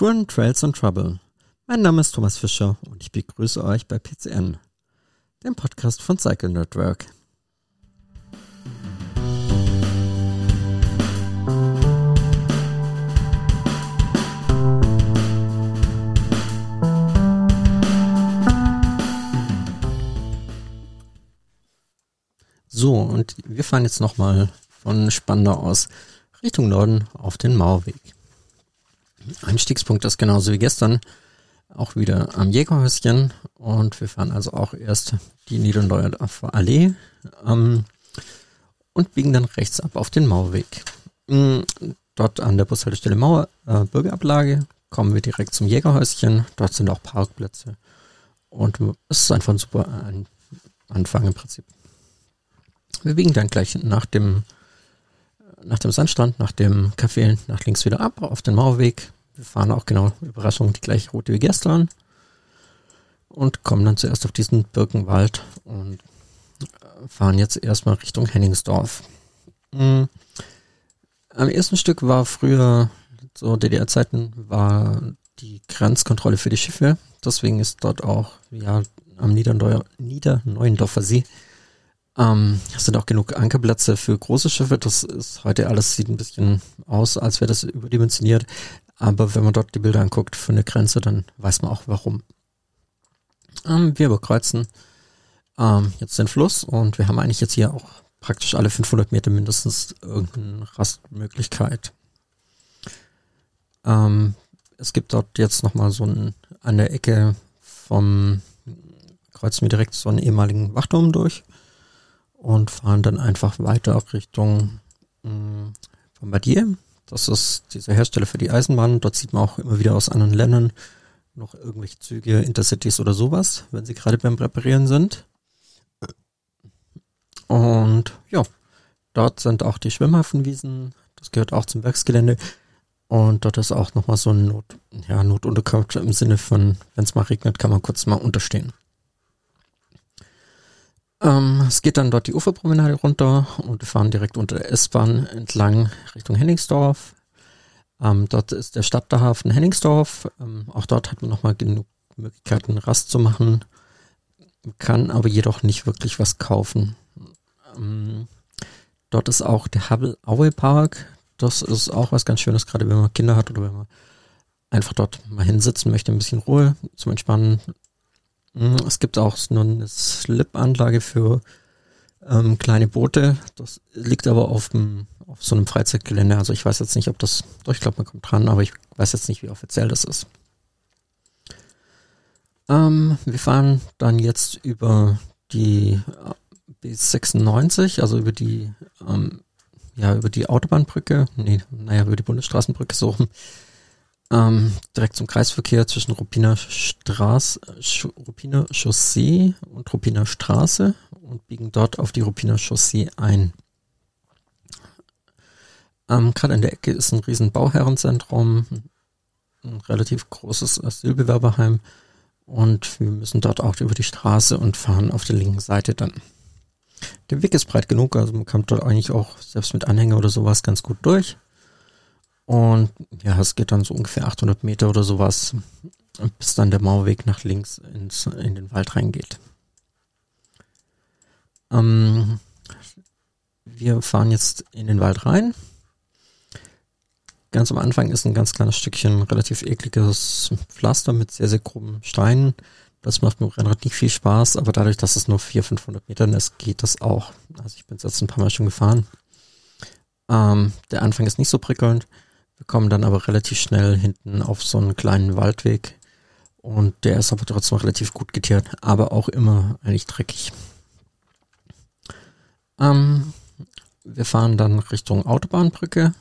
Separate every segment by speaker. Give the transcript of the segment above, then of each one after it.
Speaker 1: Touren, Trails und Trouble. Mein Name ist Thomas Fischer und ich begrüße euch bei PCN, dem Podcast von Cycle Network. So, und wir fahren jetzt nochmal von Spandau aus Richtung Norden auf den Mauerweg. Einstiegspunkt ist genauso wie gestern auch wieder am Jägerhäuschen und wir fahren also auch erst die Niederndorfer Allee ähm, und biegen dann rechts ab auf den Mauerweg. Mhm, dort an der Bushaltestelle Mauer äh, Bürgerablage kommen wir direkt zum Jägerhäuschen. Dort sind auch Parkplätze und es ist einfach ein super Anfang im Prinzip. Wir biegen dann gleich nach dem nach dem Sandstrand, nach dem Café nach links wieder ab auf den Mauerweg. Wir fahren auch genau, Überraschung, die gleiche Route wie gestern. Und kommen dann zuerst auf diesen Birkenwald und äh, fahren jetzt erstmal Richtung Henningsdorf. Mhm. Am ersten Stück war früher, so DDR-Zeiten, war die Grenzkontrolle für die Schiffe. Deswegen ist dort auch, ja, am Niederneuendorfer See ähm, sind auch genug Ankerplätze für große Schiffe. Das ist heute alles sieht ein bisschen aus, als wäre das überdimensioniert. Aber wenn man dort die Bilder anguckt für eine Grenze, dann weiß man auch warum. Ähm, wir überkreuzen ähm, jetzt den Fluss und wir haben eigentlich jetzt hier auch praktisch alle 500 Meter mindestens irgendeine Rastmöglichkeit. Ähm, es gibt dort jetzt nochmal so ein, an der Ecke vom kreuzen wir direkt so einen ehemaligen Wachturm durch und fahren dann einfach weiter Richtung mh, Bombardier. Das ist dieser Hersteller für die Eisenbahn. Dort sieht man auch immer wieder aus anderen Ländern noch irgendwelche Züge, Intercities oder sowas, wenn sie gerade beim Präparieren sind. Und ja, dort sind auch die Schwimmhafenwiesen. Das gehört auch zum Werksgelände. Und dort ist auch nochmal so ein Not, ja, Notunterkunft im Sinne von, wenn es mal regnet, kann man kurz mal unterstehen. Ähm, es geht dann dort die Uferpromenade runter und wir fahren direkt unter der S-Bahn entlang Richtung Henningsdorf. Ähm, dort ist der Stadthafen Henningsdorf. Ähm, auch dort hat man nochmal genug Möglichkeiten, Rast zu machen, kann aber jedoch nicht wirklich was kaufen. Ähm, dort ist auch der Hubble Aue Park. Das ist auch was ganz Schönes, gerade wenn man Kinder hat oder wenn man einfach dort mal hinsitzen möchte, ein bisschen Ruhe zum Entspannen, es gibt auch nur eine Slip-Anlage für ähm, kleine Boote. Das liegt aber auf, dem, auf so einem Freizeitgelände. Also ich weiß jetzt nicht, ob das, doch ich glaube, man kommt dran, aber ich weiß jetzt nicht, wie offiziell das ist. Ähm, wir fahren dann jetzt über die äh, B96, also über die, ähm, ja, über die Autobahnbrücke, nee, naja, über die Bundesstraßenbrücke so ähm, direkt zum Kreisverkehr zwischen Ruppiner Straße, Ruppiner Chaussee und Ruppiner Straße und biegen dort auf die Ruppiner Chaussee ein. Ähm, Gerade in der Ecke ist ein riesen Bauherrenzentrum, ein relativ großes Asylbewerberheim und wir müssen dort auch über die Straße und fahren auf der linken Seite dann. Der Weg ist breit genug, also man kommt dort eigentlich auch selbst mit Anhänger oder sowas ganz gut durch. Und ja, es geht dann so ungefähr 800 Meter oder sowas, bis dann der Mauerweg nach links ins, in den Wald reingeht. Ähm, wir fahren jetzt in den Wald rein. Ganz am Anfang ist ein ganz kleines Stückchen relativ ekliges Pflaster mit sehr, sehr groben Steinen. Das macht mir Rennrad nicht viel Spaß, aber dadurch, dass es nur 400, 500 Metern ist, geht das auch. Also ich bin jetzt ein paar Mal schon gefahren. Ähm, der Anfang ist nicht so prickelnd. Wir kommen dann aber relativ schnell hinten auf so einen kleinen Waldweg und der ist aber trotzdem relativ gut geteert, aber auch immer eigentlich dreckig. Ähm, wir fahren dann Richtung Autobahnbrücke.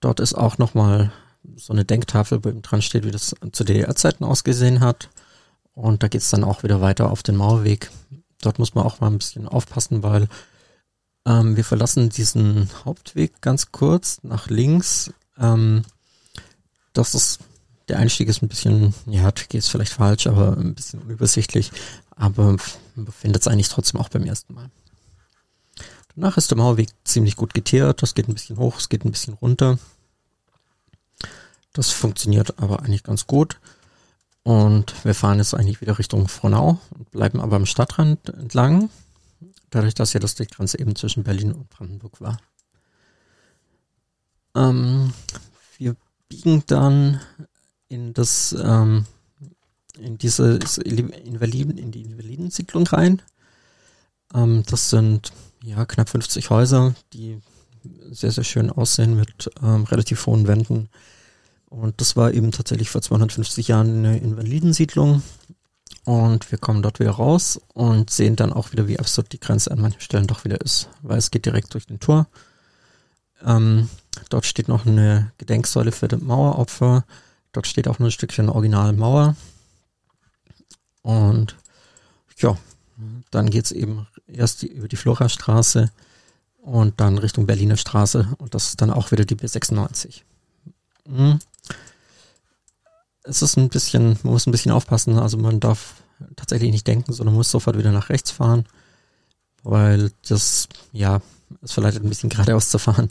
Speaker 1: Dort ist auch nochmal so eine Denktafel, wo eben dran steht, wie das zu DDR-Zeiten ausgesehen hat. Und da geht's dann auch wieder weiter auf den Mauerweg. Dort muss man auch mal ein bisschen aufpassen, weil ähm, wir verlassen diesen Hauptweg ganz kurz nach links ähm, das ist, der Einstieg ist ein bisschen, ja, tricky ist vielleicht falsch, aber ein bisschen unübersichtlich, aber man findet es eigentlich trotzdem auch beim ersten Mal. Danach ist der Mauerweg ziemlich gut geteert, das geht ein bisschen hoch, es geht ein bisschen runter. Das funktioniert aber eigentlich ganz gut. Und wir fahren jetzt eigentlich wieder Richtung Frohnau und bleiben aber am Stadtrand entlang. Dadurch, dass ja das die Grenze eben zwischen Berlin und Brandenburg war. Ähm, wir biegen dann in das, ähm, in diese Invaliden, in die Invalidensiedlung rein. Ähm, das sind ja knapp 50 Häuser, die sehr, sehr schön aussehen mit ähm, relativ hohen Wänden. Und das war eben tatsächlich vor 250 Jahren eine Invalidensiedlung. Und wir kommen dort wieder raus und sehen dann auch wieder, wie absurd die Grenze an manchen Stellen doch wieder ist, weil es geht direkt durch den Tor. Ähm, dort steht noch eine Gedenksäule für die Maueropfer. Dort steht auch noch ein Stückchen Originalmauer. Und ja, dann geht's eben erst die, über die Florastraße und dann Richtung Berliner Straße und das ist dann auch wieder die B96. Hm. Es ist ein bisschen, man muss ein bisschen aufpassen, also man darf tatsächlich nicht denken, sondern muss sofort wieder nach rechts fahren, weil das, ja, es verleitet ein bisschen geradeaus zu fahren,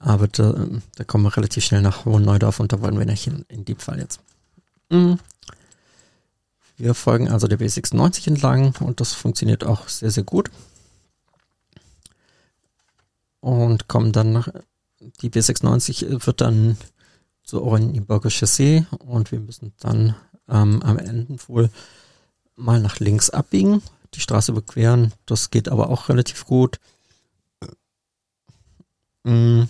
Speaker 1: aber da, da kommen wir relativ schnell nach Hohenneudorf und da wollen wir nicht in, in dem Fall jetzt. Hm. Wir folgen also der B96 entlang und das funktioniert auch sehr, sehr gut und kommen dann nach, die B96 wird dann zur Oranienburger Chaussee und wir müssen dann ähm, am Ende wohl mal nach links abbiegen, die Straße überqueren. Das geht aber auch relativ gut. Mm.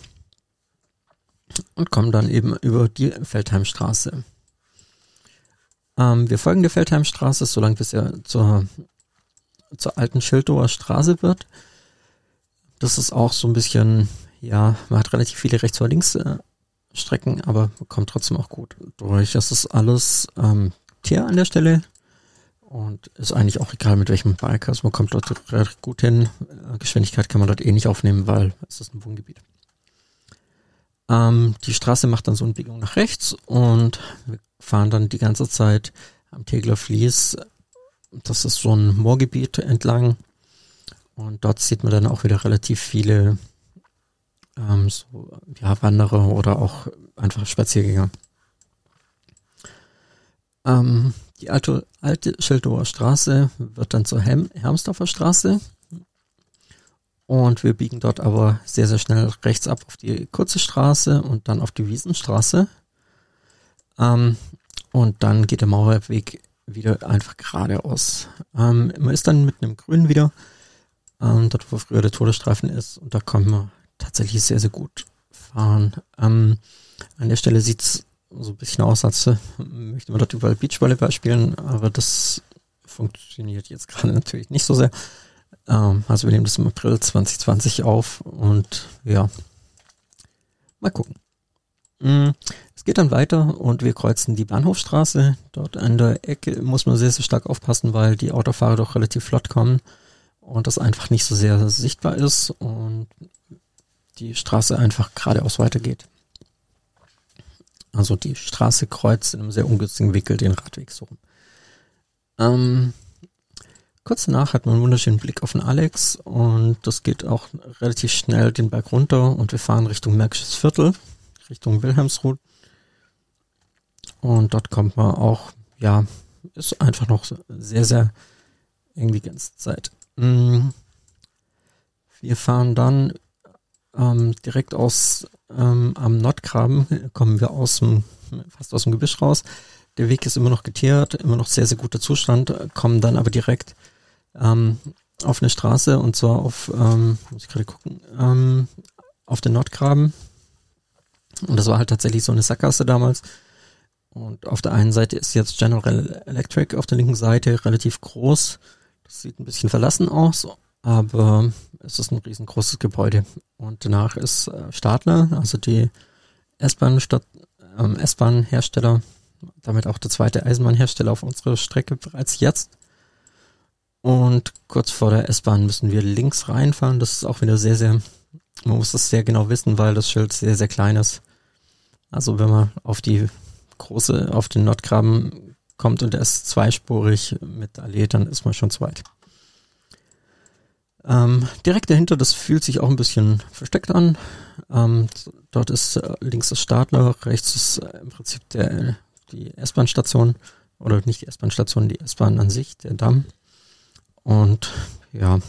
Speaker 1: Und kommen dann eben über die Feldheimstraße. Ähm, wir folgen der Feldheimstraße, solange bis er zur, zur alten Schildower Straße wird. Das ist auch so ein bisschen, ja, man hat relativ viele rechts- oder links äh, Strecken, aber kommt trotzdem auch gut durch. Das ist alles ähm, Tier an der Stelle und ist eigentlich auch egal mit welchem Bike. Also man kommt dort gut hin. Äh, Geschwindigkeit kann man dort eh nicht aufnehmen, weil es ist ein Wohngebiet. Ähm, die Straße macht dann so eine Biegung nach rechts und wir fahren dann die ganze Zeit am Tegler Fließ. Das ist so ein Moorgebiet entlang und dort sieht man dann auch wieder relativ viele ähm, so, ja, Wanderer oder auch einfach Spaziergänger. Ähm, die alte, alte Schildower Straße wird dann zur Helm Hermsdorfer Straße. Und wir biegen dort aber sehr, sehr schnell rechts ab auf die kurze Straße und dann auf die Wiesenstraße. Ähm, und dann geht der Mauerweg wieder einfach geradeaus. Ähm, man ist dann mitten im Grün wieder ähm, dort wo früher der Todesstreifen ist. Und da kann man tatsächlich sehr, sehr gut fahren. Ähm, an der Stelle sieht's so ein bisschen aus, als äh, möchte man dort überall Beachvolleyball spielen, aber das funktioniert jetzt gerade natürlich nicht so sehr. Ähm, also wir nehmen das im April 2020 auf und ja, mal gucken. Mm, es geht dann weiter und wir kreuzen die Bahnhofstraße. Dort an der Ecke muss man sehr, sehr stark aufpassen, weil die Autofahrer doch relativ flott kommen und das einfach nicht so sehr sichtbar ist und die Straße einfach geradeaus weitergeht. Also die Straße kreuzt in einem sehr ungünstigen Winkel den Radweg so rum. Ähm, kurz danach hat man einen wunderschönen Blick auf den Alex und das geht auch relativ schnell den Berg runter und wir fahren Richtung Märkisches Viertel, Richtung Wilhelmsruh. Und dort kommt man auch, ja, ist einfach noch sehr, sehr eng die ganze Zeit. Mm. Wir fahren dann ähm, direkt aus ähm, am Nordgraben, kommen wir aus dem, fast aus dem Gebüsch raus. Der Weg ist immer noch geteert, immer noch sehr, sehr guter Zustand, kommen dann aber direkt ähm, auf eine Straße und zwar auf, ähm, muss ich gerade gucken, ähm, auf den Nordgraben. Und das war halt tatsächlich so eine Sackgasse damals. Und auf der einen Seite ist jetzt General Electric, auf der linken Seite relativ groß das sieht ein bisschen verlassen aus, aber es ist ein riesengroßes Gebäude. Und danach ist äh, Stadler, also die ähm, S-Bahn-Hersteller, damit auch der zweite Eisenbahnhersteller auf unserer Strecke bereits jetzt. Und kurz vor der S-Bahn müssen wir links reinfahren. Das ist auch wieder sehr, sehr, man muss das sehr genau wissen, weil das Schild sehr, sehr klein ist. Also wenn man auf die große, auf den Nordgraben kommt und er ist zweispurig mit Allee, dann ist man schon zu weit. Ähm, direkt dahinter, das fühlt sich auch ein bisschen versteckt an. Ähm, dort ist äh, links das Stadler, rechts ist äh, im Prinzip der, die S-Bahn-Station oder nicht die S-Bahn-Station, die S-Bahn an sich, der Damm. Und ja,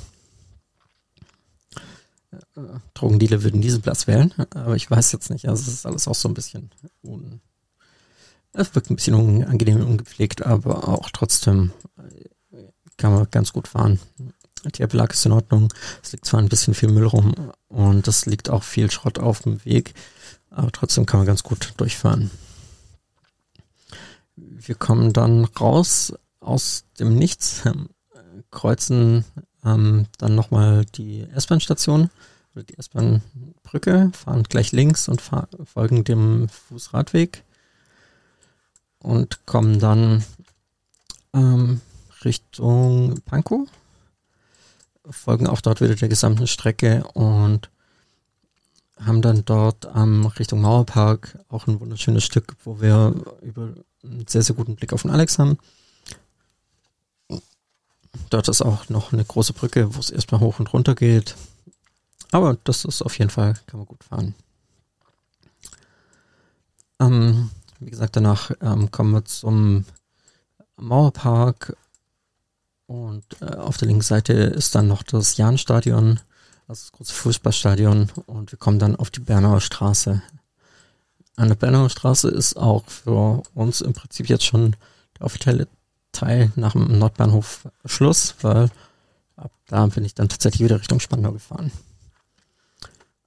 Speaker 1: äh, Drogendealer würden diesen Platz wählen, aber ich weiß jetzt nicht. Also es ist alles auch so ein bisschen un es wirkt ein bisschen unangenehm und ungepflegt, aber auch trotzdem äh, kann man ganz gut fahren. Die Belag ist in Ordnung. Es liegt zwar ein bisschen viel Müll rum und es liegt auch viel Schrott auf dem Weg, aber trotzdem kann man ganz gut durchfahren. Wir kommen dann raus aus dem Nichts, kreuzen ähm, dann nochmal die S-Bahn-Station oder die S-Bahn-Brücke, fahren gleich links und folgen dem Fußradweg und kommen dann ähm, Richtung Pankow, folgen auch dort wieder der gesamten Strecke und haben dann dort ähm, Richtung Mauerpark auch ein wunderschönes Stück, wo wir über einen sehr, sehr guten Blick auf den Alex haben. Dort ist auch noch eine große Brücke, wo es erstmal hoch und runter geht. Aber das ist auf jeden Fall, kann man gut fahren. Ähm, wie gesagt, danach ähm, kommen wir zum Mauerpark und äh, auf der linken Seite ist dann noch das Jahnstadion, das große Fußballstadion und wir kommen dann auf die Bernauer Straße. An der Bernauer Straße ist auch für uns im Prinzip jetzt schon der offizielle Teil nach dem Nordbahnhof Schluss, weil ab da bin ich dann tatsächlich wieder Richtung Spandau gefahren.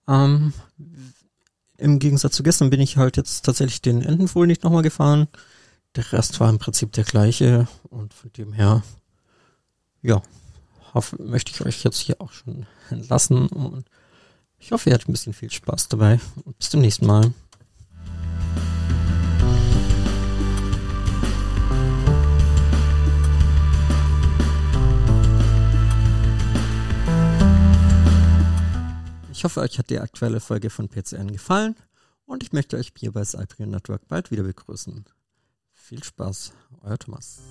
Speaker 1: Ähm, im Gegensatz zu gestern bin ich halt jetzt tatsächlich den Entenfohl nicht nochmal gefahren. Der Rest war im Prinzip der gleiche und von dem her, ja, hoffe, möchte ich euch jetzt hier auch schon entlassen und ich hoffe, ihr hattet ein bisschen viel Spaß dabei und bis zum nächsten Mal. Ich hoffe, euch hat die aktuelle Folge von PCN gefallen und ich möchte euch hier bei Cyprian Network bald wieder begrüßen. Viel Spaß, euer Thomas.